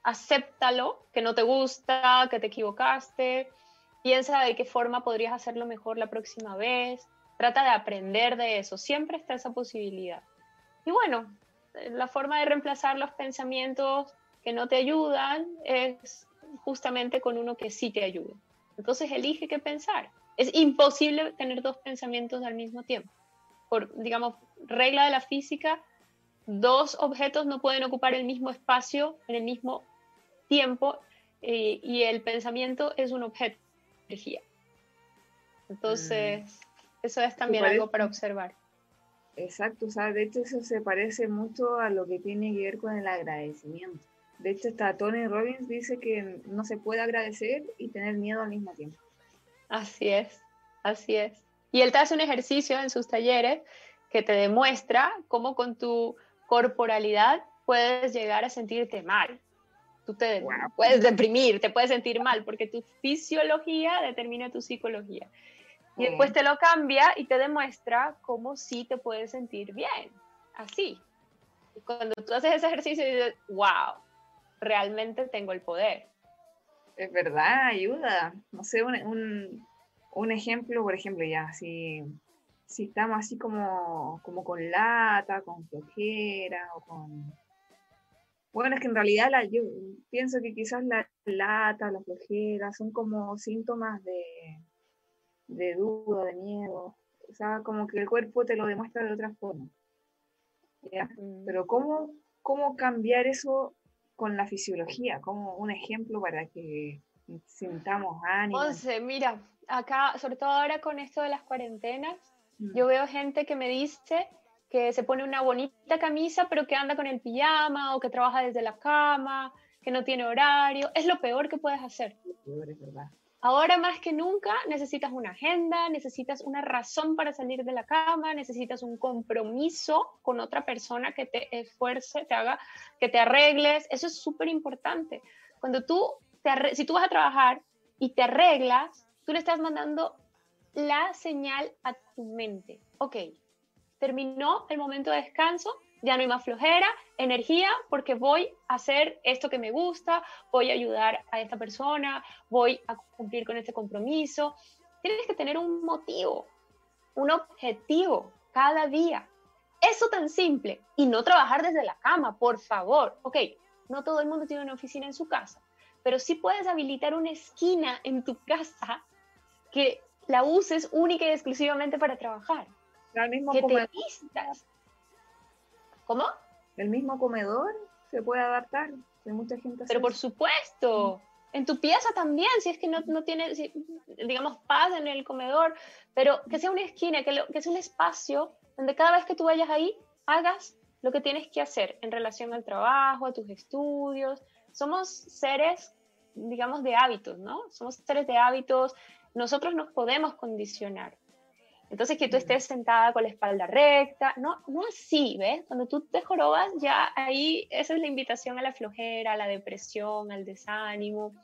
acéptalo, que no te gusta, que te equivocaste, piensa de qué forma podrías hacerlo mejor la próxima vez, Trata de aprender de eso, siempre está esa posibilidad. Y bueno, la forma de reemplazar los pensamientos que no te ayudan es justamente con uno que sí te ayuda. Entonces elige qué pensar. Es imposible tener dos pensamientos al mismo tiempo. Por, digamos, regla de la física, dos objetos no pueden ocupar el mismo espacio en el mismo tiempo eh, y el pensamiento es un objeto de energía. Entonces, eso es también algo para observar. Exacto, o sea, de hecho eso se parece mucho a lo que tiene que ver con el agradecimiento. De hecho, está Tony Robbins dice que no se puede agradecer y tener miedo al mismo tiempo. Así es, así es. Y él te hace un ejercicio en sus talleres que te demuestra cómo con tu corporalidad puedes llegar a sentirte mal. Tú te puedes deprimir, te puedes sentir mal, porque tu fisiología determina tu psicología. Y después te lo cambia y te demuestra cómo sí te puedes sentir bien, así. Y cuando tú haces ese ejercicio dices, wow, realmente tengo el poder. Es verdad, ayuda. No sé, un, un, un ejemplo, por ejemplo, ya, si, si estamos así como, como con lata, con flojera o con... Bueno, es que en realidad la, yo pienso que quizás la lata, la flojera son como síntomas de, de duda, de miedo. O sea, como que el cuerpo te lo demuestra de otra forma. Mm. Pero ¿cómo, ¿cómo cambiar eso con la fisiología? Como un ejemplo para que sintamos ánimo. Once, mira, acá, sobre todo ahora con esto de las cuarentenas, mm. yo veo gente que me dice que se pone una bonita camisa, pero que anda con el pijama o que trabaja desde la cama, que no tiene horario. Es lo peor que puedes hacer. Ahora más que nunca necesitas una agenda, necesitas una razón para salir de la cama, necesitas un compromiso con otra persona que te esfuerce, te haga que te arregles. Eso es súper importante. Cuando tú, te si tú vas a trabajar y te arreglas, tú le estás mandando la señal a tu mente. Ok, terminó el momento de descanso, ya no hay más flojera, energía, porque voy a hacer esto que me gusta, voy a ayudar a esta persona, voy a cumplir con este compromiso. Tienes que tener un motivo, un objetivo cada día. Eso tan simple. Y no trabajar desde la cama, por favor. Ok, no todo el mundo tiene una oficina en su casa, pero sí puedes habilitar una esquina en tu casa que la uses única y exclusivamente para trabajar. Mismo que comedor. ¿Cómo? El mismo comedor se puede adaptar. Hay mucha gente. Pero por supuesto. En tu pieza también, si es que no, no tiene, digamos, paz en el comedor, pero que sea una esquina, que, que sea un espacio donde cada vez que tú vayas ahí, hagas lo que tienes que hacer en relación al trabajo, a tus estudios. Somos seres, digamos, de hábitos, ¿no? Somos seres de hábitos. Nosotros nos podemos condicionar. Entonces, que tú estés sentada con la espalda recta, no, no así, ¿ves? Cuando tú te jorobas, ya ahí esa es la invitación a la flojera, a la depresión, al desánimo.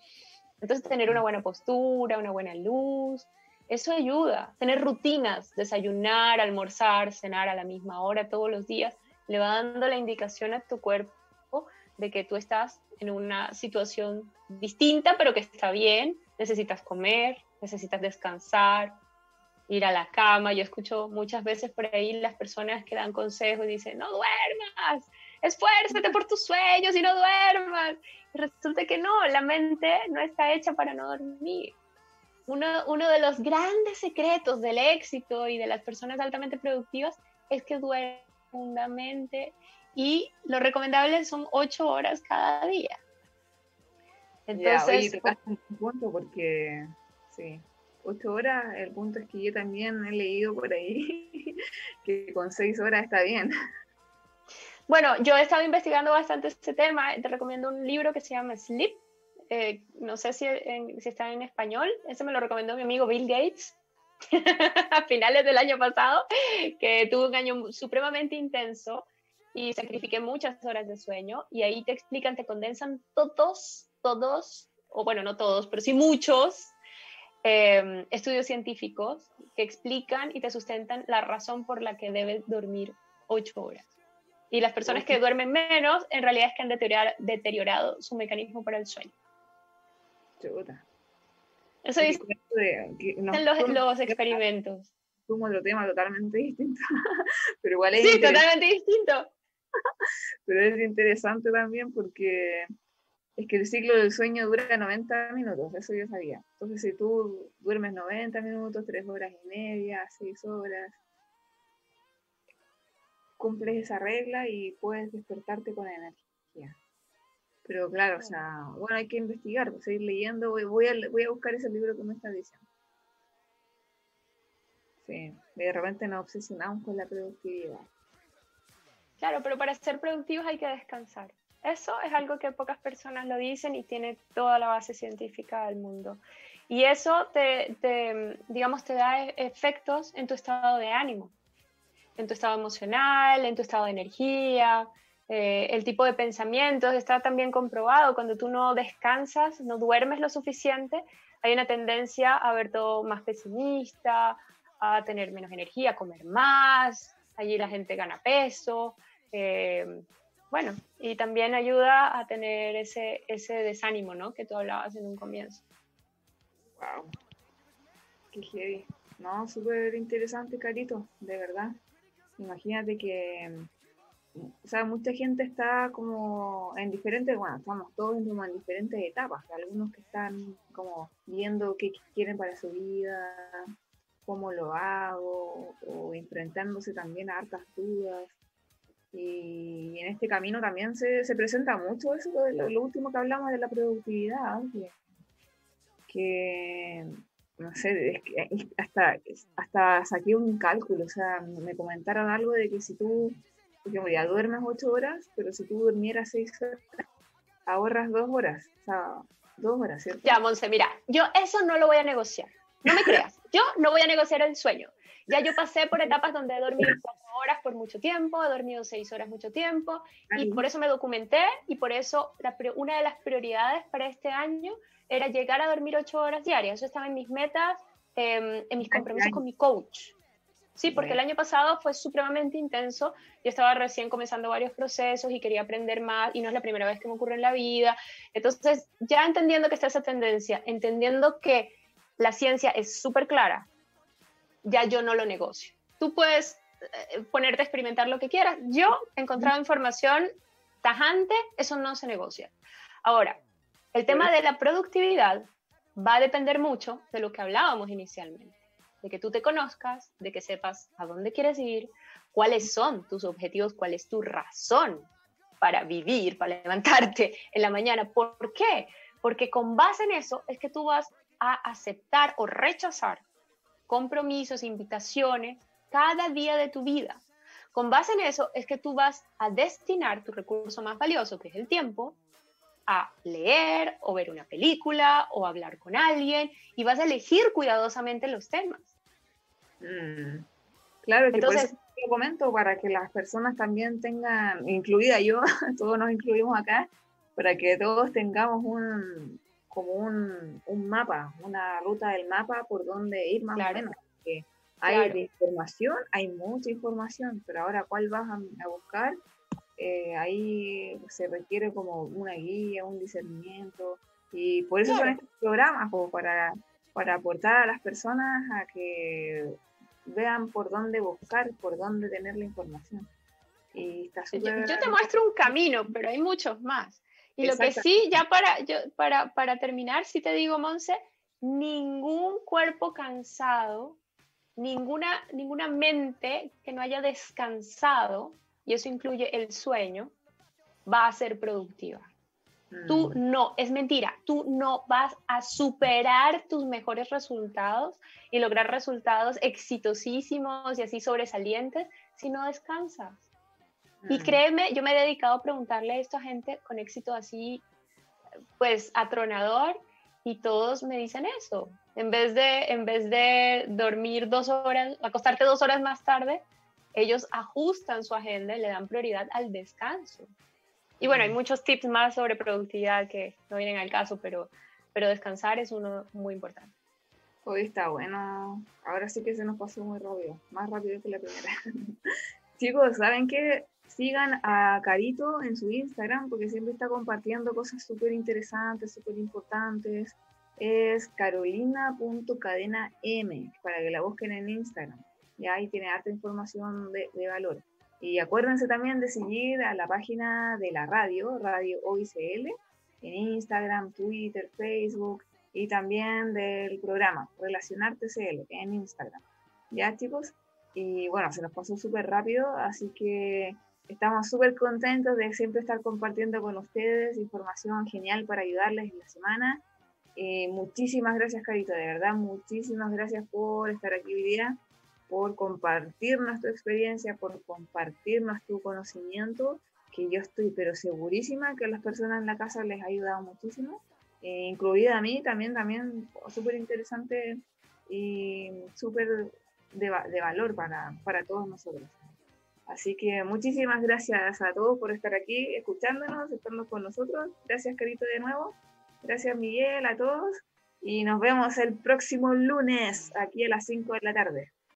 Entonces, tener una buena postura, una buena luz, eso ayuda. Tener rutinas, desayunar, almorzar, cenar a la misma hora todos los días, le va dando la indicación a tu cuerpo de que tú estás en una situación distinta, pero que está bien, necesitas comer, necesitas descansar, ir a la cama. Yo escucho muchas veces por ahí las personas que dan consejos y dicen, no duermas, esfuérzate por tus sueños y no duermas. Y resulta que no, la mente no está hecha para no dormir. Uno, uno de los grandes secretos del éxito y de las personas altamente productivas es que duermen profundamente y lo recomendable son ocho horas cada día. Entonces, ya, oye, un punto porque sí, ocho horas, el punto es que yo también he leído por ahí que con seis horas está bien. Bueno, yo he estado investigando bastante este tema. Te recomiendo un libro que se llama Sleep. Eh, no sé si, si, está en español. Ese me lo recomendó mi amigo Bill Gates a finales del año pasado, que tuvo un año supremamente intenso y sacrifiqué muchas horas de sueño. Y ahí te explican, te condensan todos, todos, o bueno, no todos, pero sí muchos Em, estudios científicos que explican y te sustentan la razón por la que debes dormir ocho horas. Y las personas que duermen menos, en realidad es que han deteriorado, su mecanismo para el sueño. Eso dicen los, los experimentos. Es otro tema totalmente distinto. pero igual es sí, totalmente distinto. pero es interesante también porque es que el ciclo del sueño dura 90 minutos, eso yo sabía. Entonces, si tú duermes 90 minutos, 3 horas y media, 6 horas, cumples esa regla y puedes despertarte con energía. Pero claro, o sea, bueno, hay que investigar, pues, seguir leyendo, voy, a, voy a buscar ese libro que me está diciendo. Sí, de repente nos obsesionamos con la productividad. Claro, pero para ser productivos hay que descansar. Eso es algo que pocas personas lo dicen y tiene toda la base científica del mundo. Y eso te, digamos, te da e-, efectos en tu estado de ánimo, en tu estado emocional, en tu estado de energía, eh, el tipo de pensamientos. Está también comprobado, cuando tú no descansas, no duermes lo suficiente, hay una tendencia a ver todo más pesimista, a tener menos energía, a comer más, allí la gente gana peso. Eh, bueno, y también ayuda a tener ese, ese desánimo, ¿no? Que tú hablabas en un comienzo. Wow. Qué heavy. no, súper interesante, Carito, de verdad. Imagínate que, o sea, mucha gente está como en diferentes, bueno, estamos todos como en diferentes etapas. Algunos que están como viendo qué quieren para su vida, cómo lo hago, o enfrentándose también a hartas dudas. Y en este camino también se, se presenta mucho eso, lo, lo, último que hablamos de la productividad, que, que no sé, es que hasta, hasta saqué un cálculo, o sea, me comentaron algo de que si tú, porque ya duermes ocho horas, pero si tú durmieras seis horas, ahorras dos horas, o sea, dos horas, ¿cierto? Ya, Monse, mira, yo eso no lo voy a negociar, no me creas, yo no voy a negociar el sueño. Ya yo pasé por etapas donde he dormido cuatro horas por mucho tiempo, he dormido seis horas mucho tiempo, y por eso me documenté, y por eso la, una de las prioridades para este año era llegar a dormir ocho horas diarias. Eso estaba en mis metas, em, en mis compromisos con mi coach. Sí, porque el año pasado fue supremamente intenso. Yo estaba recién comenzando varios procesos y quería aprender más y no es la primera vez que me ocurre en la vida. Entonces, ya entendiendo que está esa tendencia, entendiendo que la ciencia es súper clara, ya yo no lo negocio. Tú puedes eh, ponerte a experimentar lo que quieras. Yo he encontrado información tajante, eso no se negocia. Ahora, el tema de la productividad va a depender mucho de lo que hablábamos inicialmente, de que tú te conozcas, de que sepas a dónde quieres ir, cuáles son tus objetivos, cuál es tu razón para vivir, para levantarte en la mañana. ¿Por qué? Porque con base en eso es que tú vas a aceptar o rechazar compromisos, invitaciones cada día de tu vida. Con base en eso es que tú vas a destinar tu recurso más valioso, que es el tiempo, a leer o ver una película o hablar con alguien y vas a elegir cuidadosamente los temas. Mm. Claro, que Entonces, eso comento para que las personas también tengan, incluida yo, todos nos incluimos acá, para que todos tengamos un como un, un mapa, una ruta del mapa por donde ir más o menos. hay información, hay mucha información, pero ahora cuál vas a buscar eh, ahí se requiere como una guía, un discernimiento, y por eso son estos programas, para, para aportar a las personas a que vean por dónde buscar, por dónde tener la información. Y está yo, yo, te muestro un camino, pero hay muchos más. Y lo que sí, ya para, yo, para, para terminar, sí te digo, Monse, ningún cuerpo cansado, ninguna, ninguna mente que no haya descansado y eso incluye el sueño, va a ser productiva. Tú mm. no, es mentira, tú no vas a superar tus mejores resultados y lograr resultados exitosísimos y así sobresalientes si no descansas. Y mm. créeme, yo me he dedicado a preguntarle esto a gente con éxito así, pues atronador, y todos me dicen eso. En vez de, en vez de dormir dos horas, acostarte dos horas más tarde, ellos ajustan su agenda y le dan prioridad al descanso. Y bueno, hay muchos tips más sobre productividad que no vienen al caso, pero, pero descansar es uno muy importante. Hoy está bueno. Ahora sí que se nos pasó muy rápido, más rápido que la primera. Chicos, ¿saben qué? Sigan a Carito en su Instagram porque siempre está compartiendo cosas súper interesantes, súper importantes. Es carolina.cadenam para que la busquen en Instagram y ahí tiene harta información de, valor. Y acuérdense también de seguir a la página de la radio, Radio OICL, en Instagram, Twitter, Facebook y también del programa Relacionar TCL en Instagram. ¿Ya chicos? Y bueno, se nos pasó súper rápido, así que estamos súper contentos de siempre estar compartiendo con ustedes información genial para ayudarles en la semana. Eh, muchísimas gracias, Carito, de verdad, muchísimas gracias por estar aquí hoy día por compartirnos tu experiencia, por compartirnos tu conocimiento, que yo estoy pero segurísima que a las personas en la casa les ha ayudado muchísimo, eh, incluida a mí también, también súper interesante y súper de, de, valor para, para todos nosotros. Así que muchísimas gracias a todos por estar aquí, escuchándonos, estando con nosotros. Gracias, Carito, de nuevo. Gracias, Miguel, a todos. Y nos vemos el próximo lunes aquí a las 5 de la tarde.